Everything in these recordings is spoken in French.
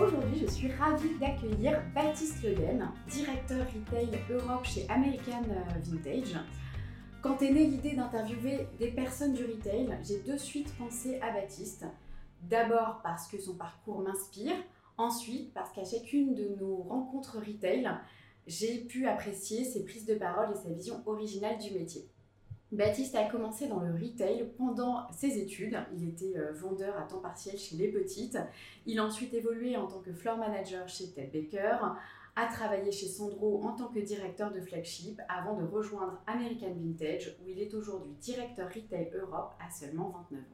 Aujourd'hui, je suis ravie d'accueillir Baptiste Leden, directeur retail Europe chez American euh, Vintage. Quand est née l'idée d'interviewer des personnes du retail, j'ai de suite pensé à Baptiste. D'abord parce que son parcours m'inspire, ensuite parce qu'à chacune de nos rencontres retail, j'ai pu apprécier ses prises de parole et sa vision originale du métier. Baptiste a commencé dans le retail pendant ses études. Il était euh, vendeur à temps partiel chez Les Petites. Il a ensuite évolué en tant que floor manager chez Ted Baker, a travaillé chez Sandro en tant que directeur de flagship avant de rejoindre American Vintage où il est aujourd'hui directeur retail Europe à seulement 29 ans.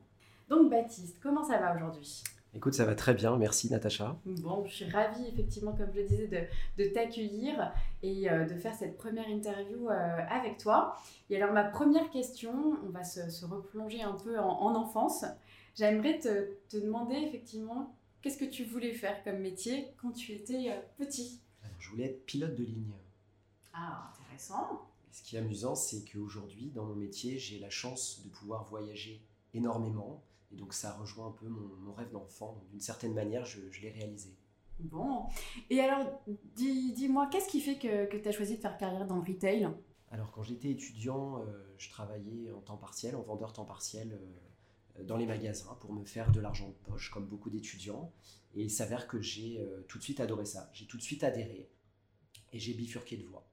Donc Baptiste, comment ça va aujourd'hui? Écoute, ça va très bien, merci Natacha. Bon, je suis ravie effectivement, comme je le disais, de, de t'accueillir et euh, de faire cette première interview euh, avec toi. Et alors ma première question, on va se, se replonger un peu en, en enfance. J'aimerais te, te, demander effectivement, qu'est-ce que tu voulais faire comme métier quand tu étais euh, petit? Je voulais être pilote de ligne. Ah, intéressant. ce qui est amusant, c'est qu'aujourd'hui, dans mon métier, j'ai la chance de pouvoir voyager énormément et donc ça rejoint un peu mon, mon rêve d'enfant. Donc d'une certaine manière, je, je l'ai réalisé. Bon. Et alors, dis-moi, dis qu'est-ce qui fait que, que tu as choisi de faire carrière dans le retail? Alors quand j'étais étudiant, euh, je travaillais en temps partiel, en vendeur temps partiel. Euh, dans les magasins pour me faire de l'argent de poche, comme beaucoup d'étudiants. Et il s'avère que j'ai euh, tout de suite adoré ça. J'ai tout de suite adhéré et j'ai bifurqué de voie,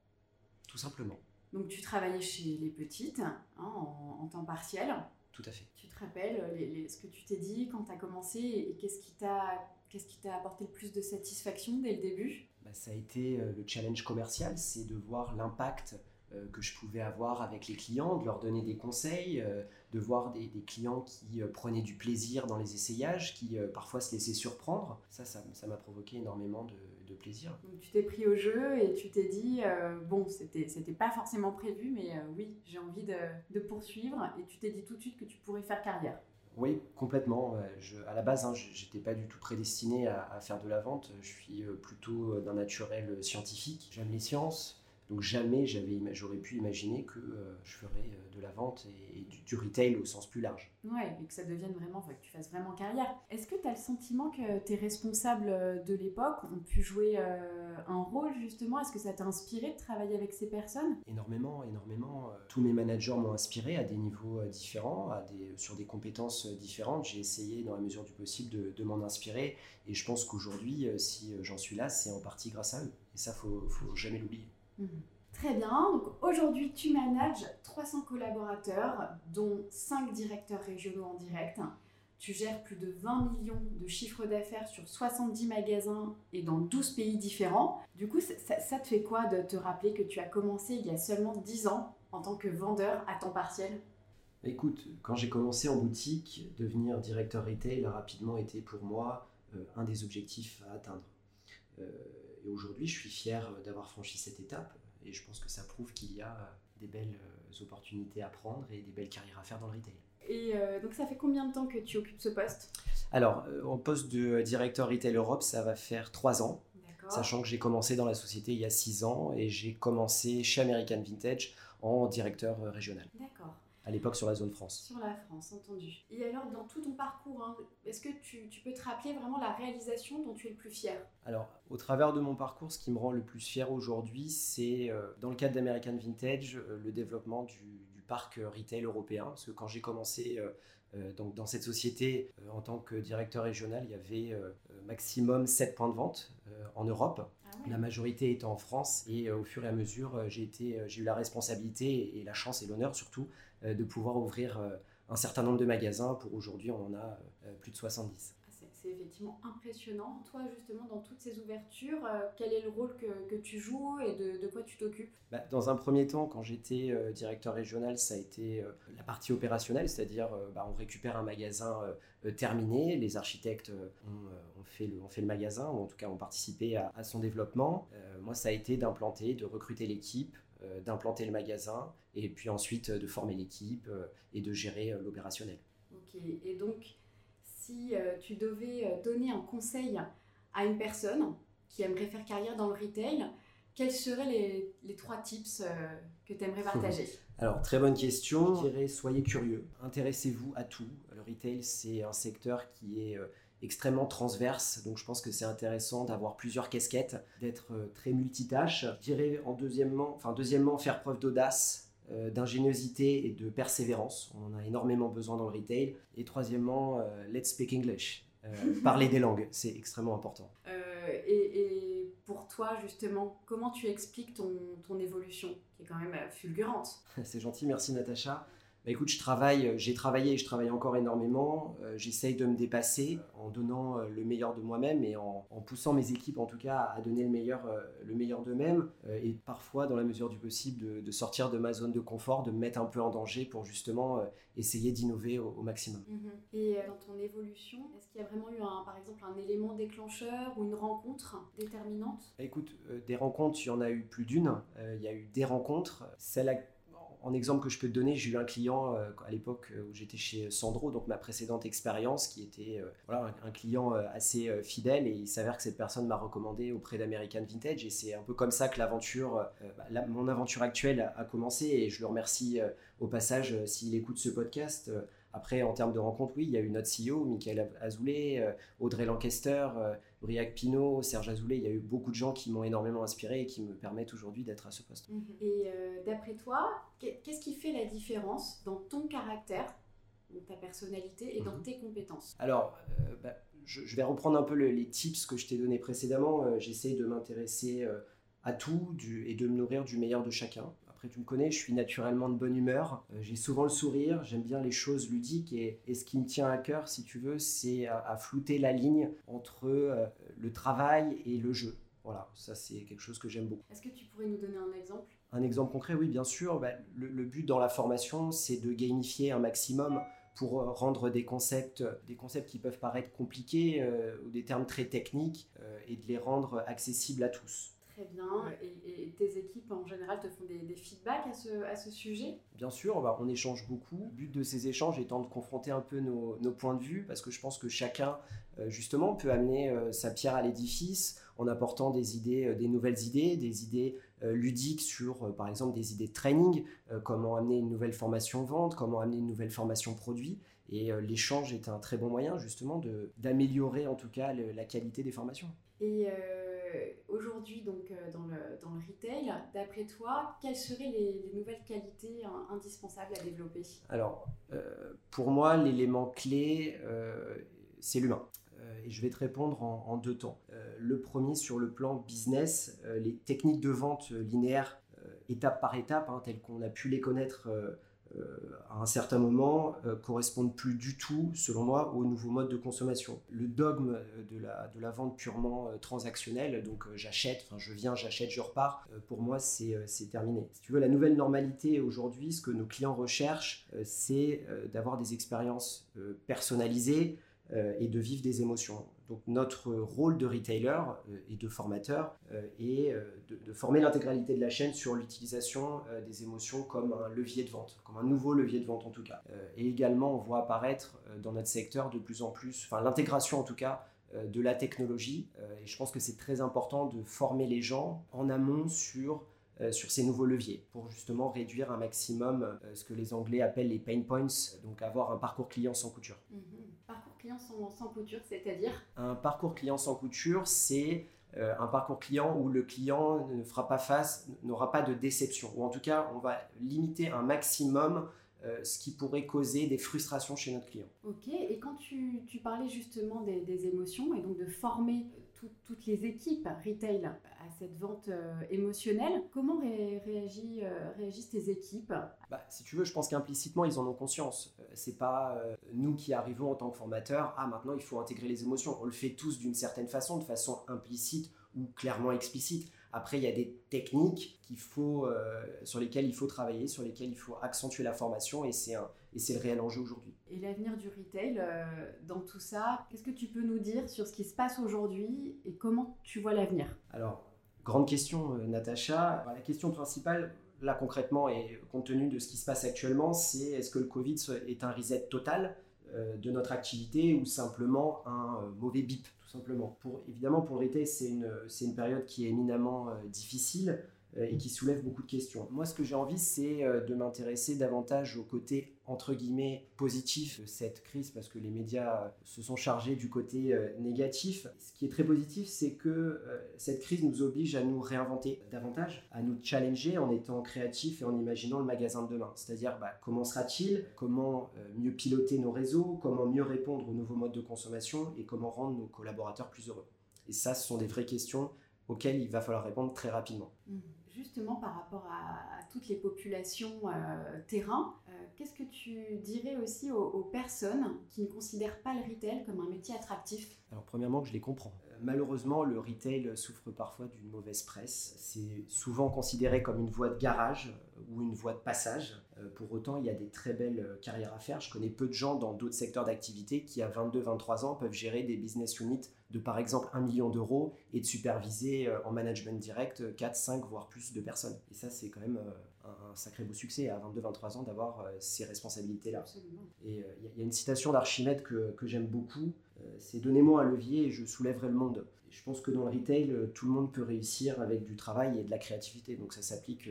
tout simplement. Donc tu travaillais chez les petites hein, en, en, temps partiel. Tout à fait. Tu te rappelles les, les, ce que tu t'es dit quand tu as commencé et qu'est-ce qui t'a qu'est-ce qui t'a apporté le plus de satisfaction dès le début? Bah, Ça a été euh, le challenge commercial, c'est de voir l'impact euh, que je pouvais avoir avec les clients, de leur donner des conseils, euh, de voir des, des clients qui euh, prenaient du plaisir dans les essayages, qui euh, parfois se laissaient surprendre. Ça, ça m'a provoqué énormément de, de, plaisir. Donc tu t'es pris au jeu et tu t'es dit, euh, bon, c'était pas forcément prévu, mais euh, oui, j'ai envie de, de, poursuivre. Et tu t'es dit tout de suite que tu pourrais faire carrière. Oui, complètement. Je, à la base, hein, j'étais pas du tout prédestiné à, à, faire de la vente. Je suis euh, plutôt d'un naturel scientifique. J'aime les sciences. Donc jamais j'aurais pu imaginer que euh, je ferais euh, de la vente et, et du, du, retail au sens plus large. Ouais, et que ça devienne vraiment, que tu fasses vraiment carrière. Est-ce que tu as le sentiment que tes responsables euh, de l'époque ont pu jouer euh, un rôle justement? Est-ce que ça t'a inspiré de travailler avec ces personnes? Énormément, énormément. Tous mes managers m'ont inspiré à des niveaux différents, à des, sur des compétences différentes. J'ai essayé dans la mesure du possible de, de m'en inspirer et je pense qu'aujourd'hui, si j'en suis là, c'est en partie grâce à eux. Et ça, faut, faut jamais l'oublier. Mmh. Très bien. Donc aujourd'hui, tu manages 300 collaborateurs, dont 5 directeurs régionaux en direct. Tu gères plus de 20 millions de chiffres d'affaires sur 70 magasins et dans 12 pays différents. Du coup, ça, ça, te fait quoi de te rappeler que tu as commencé il y a seulement 10 ans en tant que vendeur à temps partiel? Écoute, quand j'ai commencé en boutique, devenir directeur retail a rapidement été pour moi euh, un des objectifs à atteindre. Euh, et aujourd'hui, je suis fier d'avoir franchi cette étape et je pense que ça prouve qu'il y a des belles euh, opportunités à prendre et des belles carrières à faire dans le retail. Et euh, donc ça fait combien de temps que tu occupes ce poste? Alors, euh, en poste de directeur Retail Europe, ça va faire trois ans. Sachant que j'ai commencé dans la société il y a six ans et j'ai commencé chez American Vintage en directeur régional. D'accord à l'époque sur la zone France. Sur la France, entendu. Et alors, dans tout ton parcours, hein, est-ce que tu, tu, peux te rappeler vraiment la réalisation dont tu es le plus fier? Alors, au travers de mon parcours, ce qui me rend le plus fier aujourd'hui, c'est euh, dans le cadre d'American Vintage, euh, le développement du, du, parc retail européen. Parce que quand j'ai commencé euh, euh, donc, dans cette société euh, en tant que directeur régional, il y avait euh, maximum 7 points de vente en Europe. Ah. La majorité étant en France. Et au fur et à mesure, j'ai eu la responsabilité et la chance et l'honneur surtout de pouvoir ouvrir un certain nombre de magasins. Pour aujourd'hui, on en a plus de 70. C'est effectivement impressionnant. Toi, justement, dans toutes ces ouvertures, euh, quel est le rôle que, que tu joues et de, de quoi tu t'occupes? Bah, Dans un premier temps, quand j'étais euh, directeur régional, ça a été euh, la partie opérationnelle, c'est-à-dire bah, on récupère un magasin terminé, les architectes ont, ont, fait le, ont, fait le, magasin, ou en tout cas ont participé à, à son développement. moi, ça a été d'implanter, de recruter l'équipe, d'implanter le magasin, et puis ensuite de former l'équipe et de gérer l'opérationnel. Ok, et donc si euh, tu devais euh, donner un conseil à une personne qui aimerait faire carrière dans le retail, quels seraient les, les trois tips euh, que tu aimerais partager? Alors, très bonne question. Je dirais, soyez curieux, intéressez-vous à tout. Le retail, c'est un secteur qui est extrêmement transverse, donc je pense que c'est intéressant d'avoir plusieurs casquettes, d'être très multitâche. Je dirais, en deuxièmement, enfin, deuxièmement, faire preuve d'audace d'ingéniosité et de persévérance. On en a énormément besoin dans le retail. Et troisièmement, euh, let's speak English. Euh, parler des langues, c'est extrêmement important. Et, pour toi, justement, comment tu expliques ton, ton évolution, qui est quand même fulgurante? C'est gentil, merci Natacha. Bah, écoute, je travaille, j'ai travaillé et je travaille encore énormément. J'essaye de me dépasser en donnant le meilleur de moi-même et en, poussant mes équipes en tout cas à donner le meilleur, le meilleur d'eux-mêmes et parfois dans la mesure du possible de, sortir de ma zone de confort, de me mettre un peu en danger pour justement essayer d'innover au, maximum. Mhm. Et dans ton évolution, est-ce qu'il y a vraiment eu un, par exemple un élément déclencheur ou une rencontre déterminante? Écoute, des rencontres, il y en a eu plus d'une. il y a eu des rencontres. Celle à en exemple que je peux te donner, j'ai eu un client euh, à l'époque euh, où j'étais chez Sandro, donc ma précédente expérience, qui était euh, voilà, un, client assez fidèle et il s'avère que cette personne m'a recommandé auprès d'American Vintage et c'est un peu comme ça que l'aventure, bah, mon aventure actuelle a, commencé et je le remercie au passage s'il écoute ce podcast. Après, en termes de rencontres, oui, il y a eu notre CEO, Michael Azoulay, Audrey Lancaster, Briac Pinot, Serge Azoulay, il y a eu beaucoup de gens qui m'ont énormément inspiré et qui me permettent aujourd'hui d'être à ce poste. Mhm. Et euh, d'après toi, qu'est-ce qui fait la différence dans ton caractère, dans ta personnalité et dans mhm. tes compétences? Alors, euh, bah, je, vais reprendre un peu les tips que je t'ai donnés précédemment. Euh, j'essaie de m'intéresser à tout du, et de me nourrir du meilleur de chacun tu me connais, je suis naturellement de bonne humeur. Euh, j'ai souvent le sourire, j'aime bien les choses ludiques et, ce qui me tient à cœur, si tu veux, c'est à, flouter la ligne entre euh, le travail et le jeu. Voilà, ça c'est quelque chose que j'aime beaucoup. Est-ce que tu pourrais nous donner un exemple? Un exemple concret, oui, bien sûr. Bah, le, but dans la formation, c'est de gamifier un maximum pour euh, rendre des concepts, des concepts qui peuvent paraître compliqués ou des termes très techniques et de les rendre accessibles à tous très bien. Et, tes équipes en général te font des, feedbacks à ce, à ce, sujet? Bien sûr, bah, on échange beaucoup. Le but de ces échanges étant de confronter un peu nos, nos points de vue, parce que je pense que chacun, euh, justement, peut amener euh, sa pierre à l'édifice en apportant des idées, euh, des nouvelles idées, des idées ludiques sur, par exemple, des idées de training, comment amener une nouvelle formation vente, comment amener une nouvelle formation produit. Et l'échange est un très bon moyen, justement, d'améliorer en tout cas la qualité des formations. Et aujourd'hui, donc euh, dans le, dans le retail, d'après toi, quelles seraient les, nouvelles qualités indispensables à développer? Alors, euh, pour moi, l'élément clé, euh, c'est l'humain. et je vais te répondre en, deux temps. le premier, sur le plan business, les techniques de vente linéaires, étape par étape, hein, telles qu'on a pu les connaître euh, à un certain moment, euh, correspondent plus du tout, selon moi, au nouveau mode de consommation. Le dogme de la, de la vente purement euh, transactionnelle, donc j'achète, je viens, j'achète, je repars, pour moi c'est terminé. Si tu veux, la nouvelle normalité aujourd'hui, ce que nos clients recherchent, c'est d'avoir des expériences personnalisées et de vivre des émotions. Donc notre rôle de retailer euh, et de formateur euh, est euh, de, former l'intégralité de la chaîne sur l'utilisation des émotions comme un levier de vente, comme un nouveau levier de vente en tout cas. et également, on voit apparaître dans notre secteur de plus en plus, enfin l'intégration en tout cas, de la technologie. et je pense que c'est très important de former les gens en amont sur sur ces nouveaux leviers pour justement réduire un maximum ce que les Anglais appellent les pain points, donc avoir un parcours client sans couture. Sans, couture, c'est-à-dire Un parcours client sans couture, c'est euh, un parcours client où le client ne fera pas face, n'aura pas de déception. Ou en tout cas, on va limiter un maximum euh, ce qui pourrait causer des frustrations chez notre client. Ok, et quand tu, parlais justement des, émotions et donc de former toutes les équipes retail à cette vente émotionnelle. Comment réagissent tes équipes? Bah, Si tu veux, je pense qu'implicitement, ils en ont conscience. c'est pas nous qui arrivons en tant que formateurs, ah maintenant il faut intégrer les émotions. On le fait tous d'une certaine façon, de façon implicite ou clairement explicite. Après, il y a des techniques qu'il faut, euh, sur lesquelles il faut travailler, sur lesquelles il faut accentuer la formation et c'est le réel enjeu aujourd'hui. Et l'avenir du retail, euh, dans tout ça, qu'est-ce que tu peux nous dire sur ce qui se passe aujourd'hui et comment tu vois l'avenir? Alors, grande question, euh, Natacha. la question principale, là concrètement, et compte tenu de ce qui se passe actuellement, c'est est-ce que le Covid est un reset total de notre activité ou simplement un mauvais bip? Simplement. Pour, évidemment, pour le retail, c'est une, une, période qui est éminemment euh, difficile et qui soulève beaucoup de questions. Moi, ce que j'ai envie, c'est euh, de m'intéresser davantage au côté entre guillemets positif de cette crise parce que les médias euh, se sont chargés du côté euh, négatif. Ce qui est très positif, c'est que euh, cette crise nous oblige à nous réinventer davantage, à nous challenger en étant créatifs et en imaginant le magasin de demain. C'est-à-dire bah, comment sera-t-il, comment mieux piloter nos réseaux, comment mieux répondre aux nouveaux modes de consommation? Et comment rendre nos collaborateurs plus heureux? Et ça, ce sont des vraies questions auxquelles il va falloir répondre très rapidement. Mmh. Justement, par rapport à, toutes les populations terrain, qu'est-ce que tu dirais aussi aux, personnes qui ne considèrent pas le retail comme un métier attractif? Alors premièrement, je les comprends. Euh, malheureusement, le retail souffre parfois d'une mauvaise presse. C'est souvent considéré comme une voie de garage euh, ou une voie de passage. Euh, pour autant, il y a des très belles carrières à faire. Je connais peu de gens dans d'autres secteurs d'activité qui, à 22-23 ans, peuvent gérer des business units de par exemple 1 million d'euros et de superviser en management direct 4, 5, voire plus de personnes. Et ça, c'est quand même un, sacré beau succès à 22-23 ans d'avoir euh, ces responsabilités-là. Et euh, il y, a une citation d'Archimède que, que j'aime beaucoup, euh, c'est Donnez-moi un levier et je soulèverai le monde. je pense que dans le retail, tout le monde peut réussir avec du travail et de la créativité, donc ça s'applique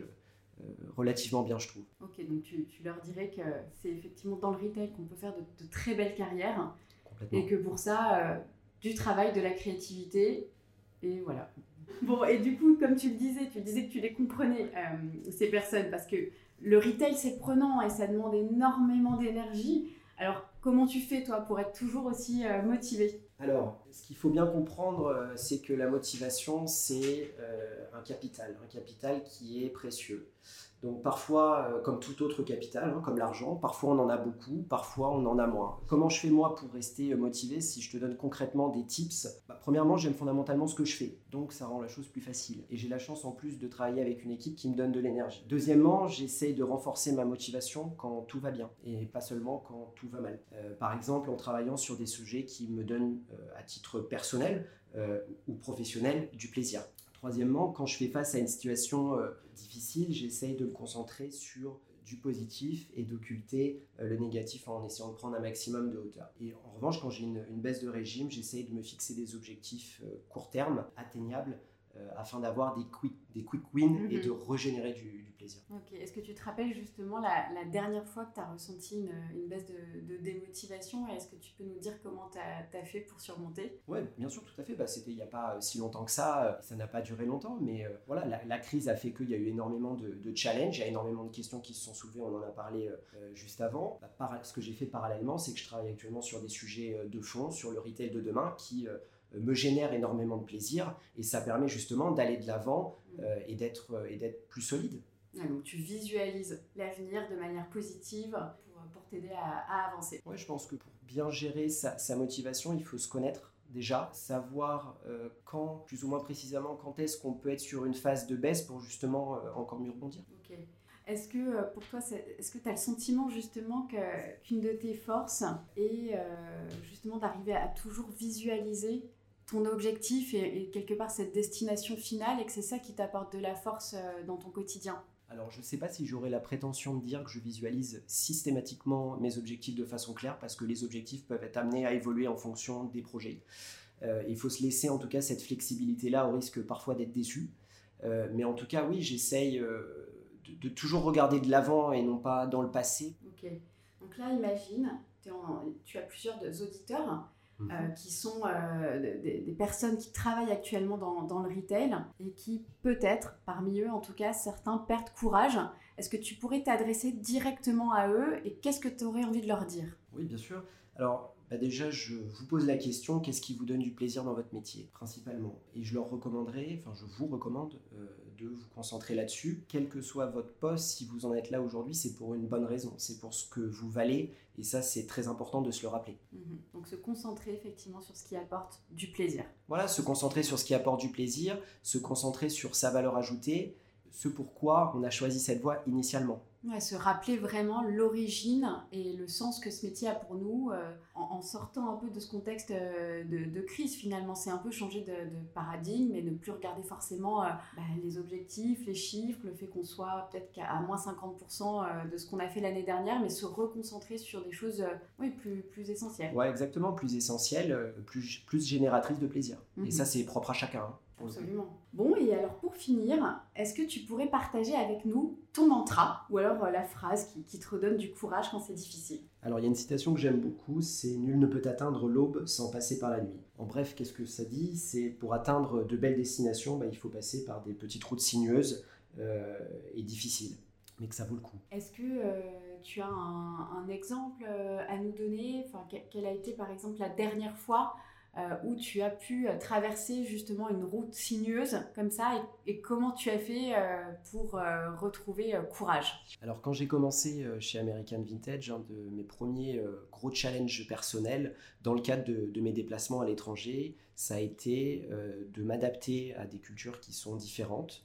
relativement bien, je trouve. Ok, donc tu, tu leur dirais que c'est effectivement dans le retail qu'on peut faire de, très belles carrières et que pour ça, du travail, de la créativité, et voilà. Bon, et du coup, comme tu le disais, tu disais que tu les comprenais, euh, ces personnes, parce que le retail, c'est prenant et ça demande énormément d'énergie. Alors, comment tu fais, toi, pour être toujours aussi euh, motivé? Alors, ce qu'il faut bien comprendre, euh, c'est que la motivation, c'est un capital, un capital qui est précieux. Donc parfois, euh, comme tout autre capital, hein, comme l'argent, parfois on en a beaucoup, parfois on en a moins. Comment je fais moi pour rester euh, motivé Si je te donne concrètement des tips, bah, premièrement j'aime fondamentalement ce que je fais, donc ça rend la chose plus facile. Et j'ai la chance en plus de travailler avec une équipe qui me donne de l'énergie. Deuxièmement, j'essaye de renforcer ma motivation quand tout va bien, et pas seulement quand tout va mal. Euh, par exemple en travaillant sur des sujets qui me donnent à titre personnel ou professionnel du plaisir. Troisièmement, quand je fais face à une situation euh, difficile, j'essaye de me concentrer sur du positif et d'occulter euh, le négatif en essayant de prendre un maximum de hauteur. Et en revanche, quand j'ai une, baisse de régime, j'essaye de me fixer des objectifs euh, court terme, atteignables, afin d'avoir des quick, des quick wins et mhm. de régénérer du, Est-ce que tu te rappelles justement la, dernière fois que tu as ressenti une, baisse de, démotivation Est-ce que tu peux nous dire comment tu as, fait pour surmonter? Oui, bien sûr, tout à fait. Bah, C'était il n'y a pas si longtemps que ça. Ça n'a pas duré longtemps, mais euh, voilà, la, crise a fait qu'il y a eu énormément de, challenges, il y a énormément de questions qui se sont soulevées. On en a parlé euh, euh, juste avant. Bah, ce que j'ai fait parallèlement, c'est que je travaille actuellement sur des sujets de fond, sur le retail de demain, qui me génère énormément de plaisir et ça permet justement d'aller de l'avant mmh. et d'être plus solide donc tu visualises l'avenir de manière positive pour, t'aider à, avancer. Oui, je pense que pour bien gérer sa, motivation, il faut se connaître déjà, savoir euh, quand, plus ou moins précisément, quand est-ce qu'on peut être sur une phase de baisse pour justement euh, encore mieux rebondir. Ok. Est-ce que euh, pour toi, est-ce que tu as le sentiment justement qu'une de tes forces est justement d'arriver à toujours visualiser ton objectif et, quelque part cette destination finale et que c'est ça qui t'apporte de la force dans ton quotidien alors, je ne sais pas si j'aurais la prétention de dire que je visualise systématiquement mes objectifs de façon claire, parce que les objectifs peuvent être amenés à évoluer en fonction des projets. Euh, il faut se laisser en tout cas cette flexibilité-là, au risque parfois d'être déçu. Euh, mais en tout cas, oui, j'essaye euh, de, toujours regarder de l'avant et non pas dans le passé. Ok. Donc là, imagine, tu as plusieurs auditeurs Mhm. Euh, qui sont euh, des, personnes qui travaillent actuellement dans, dans, le retail et qui peut-être, parmi eux en tout cas, certains perdent courage. Est-ce que tu pourrais t'adresser directement à eux et qu'est-ce que tu aurais envie de leur dire? Oui, bien sûr. Alors, bah Déjà, je vous pose la question, qu'est-ce qui vous donne du plaisir dans votre métier, principalement? Et je leur recommanderais, enfin je vous recommande euh, de vous concentrer là-dessus. Quel que soit votre poste, si vous en êtes là aujourd'hui, c'est pour une bonne raison, c'est pour ce que vous valez, et ça c'est très important de se le rappeler. Mhm. Donc se concentrer effectivement sur ce qui apporte du plaisir. Voilà, se concentrer sur ce qui apporte du plaisir, se concentrer sur sa valeur ajoutée, ce pourquoi on a choisi cette voie initialement. Ouais, se rappeler vraiment l'origine et le sens que ce métier a pour nous euh, en, sortant un peu de ce contexte euh, de, crise finalement. C'est un peu changer de, paradigme et ne plus regarder forcément euh, bah, les objectifs, les chiffres, le fait qu'on soit peut-être qu'à moins 50% de ce qu'on a fait l'année dernière, mais se reconcentrer sur des choses oui, plus, plus essentielles. Ouais, exactement, plus essentielles, plus, plus génératrices de plaisir. Et mhm. ça, c'est propre à chacun. Hein. Absolument. Bon, et alors pour finir, est-ce que tu pourrais partager avec nous ton mantra ou alors euh, la phrase qui, te redonne du courage quand c'est difficile? Alors il y a une citation que j'aime beaucoup, c'est Nul ne peut atteindre l'aube sans passer par la nuit. En bref, qu'est-ce que ça dit? C'est pour atteindre de belles destinations, bah, il faut passer par des petites routes sinueuses euh, et difficiles, mais que ça vaut le coup. Est-ce que euh, tu as un, exemple à nous donner? Enfin, Quelle a été par exemple la dernière fois euh, où tu as pu euh, traverser justement une route sinueuse comme ça et, comment tu as fait euh, pour retrouver courage? Alors quand j'ai commencé chez American Vintage, un de mes premiers gros challenges personnels dans le cadre de, mes déplacements à l'étranger, ça a été de m'adapter à des cultures qui sont différentes.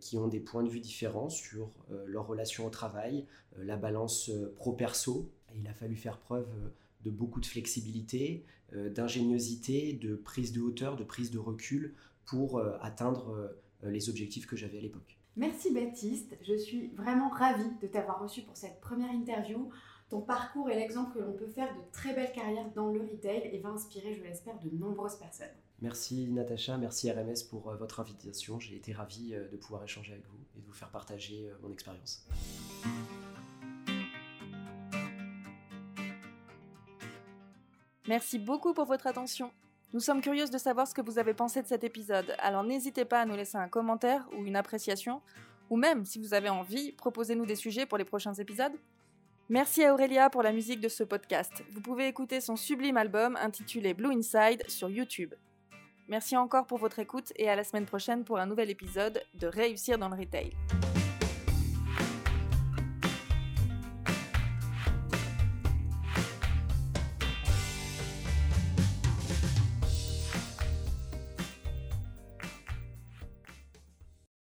qui ont des points de vue différents sur leur relation au travail, la balance pro-perso. Il a fallu faire preuve de beaucoup de flexibilité, d'ingéniosité, de prise de hauteur, de prise de recul pour euh, atteindre euh, les objectifs que j'avais à l'époque. Merci Baptiste, je suis vraiment ravie de t'avoir reçu pour cette première interview. Ton parcours est l'exemple que l'on peut faire de très belles carrières dans le retail et va inspirer, je l'espère, de nombreuses personnes. Merci Natacha, merci RMS pour votre invitation. J'ai été ravi de pouvoir échanger avec vous et de vous faire partager mon expérience. Merci beaucoup pour votre attention. Nous sommes curieuses de savoir ce que vous avez pensé de cet épisode, alors n'hésitez pas à nous laisser un commentaire ou une appréciation, ou même, si vous avez envie, proposez-nous des sujets pour les prochains épisodes. Merci à Aurélia pour la musique de ce podcast. Vous pouvez écouter son sublime album intitulé Blue Inside sur YouTube. Merci encore pour votre écoute et à la semaine prochaine pour un nouvel épisode de Réussir dans le Retail.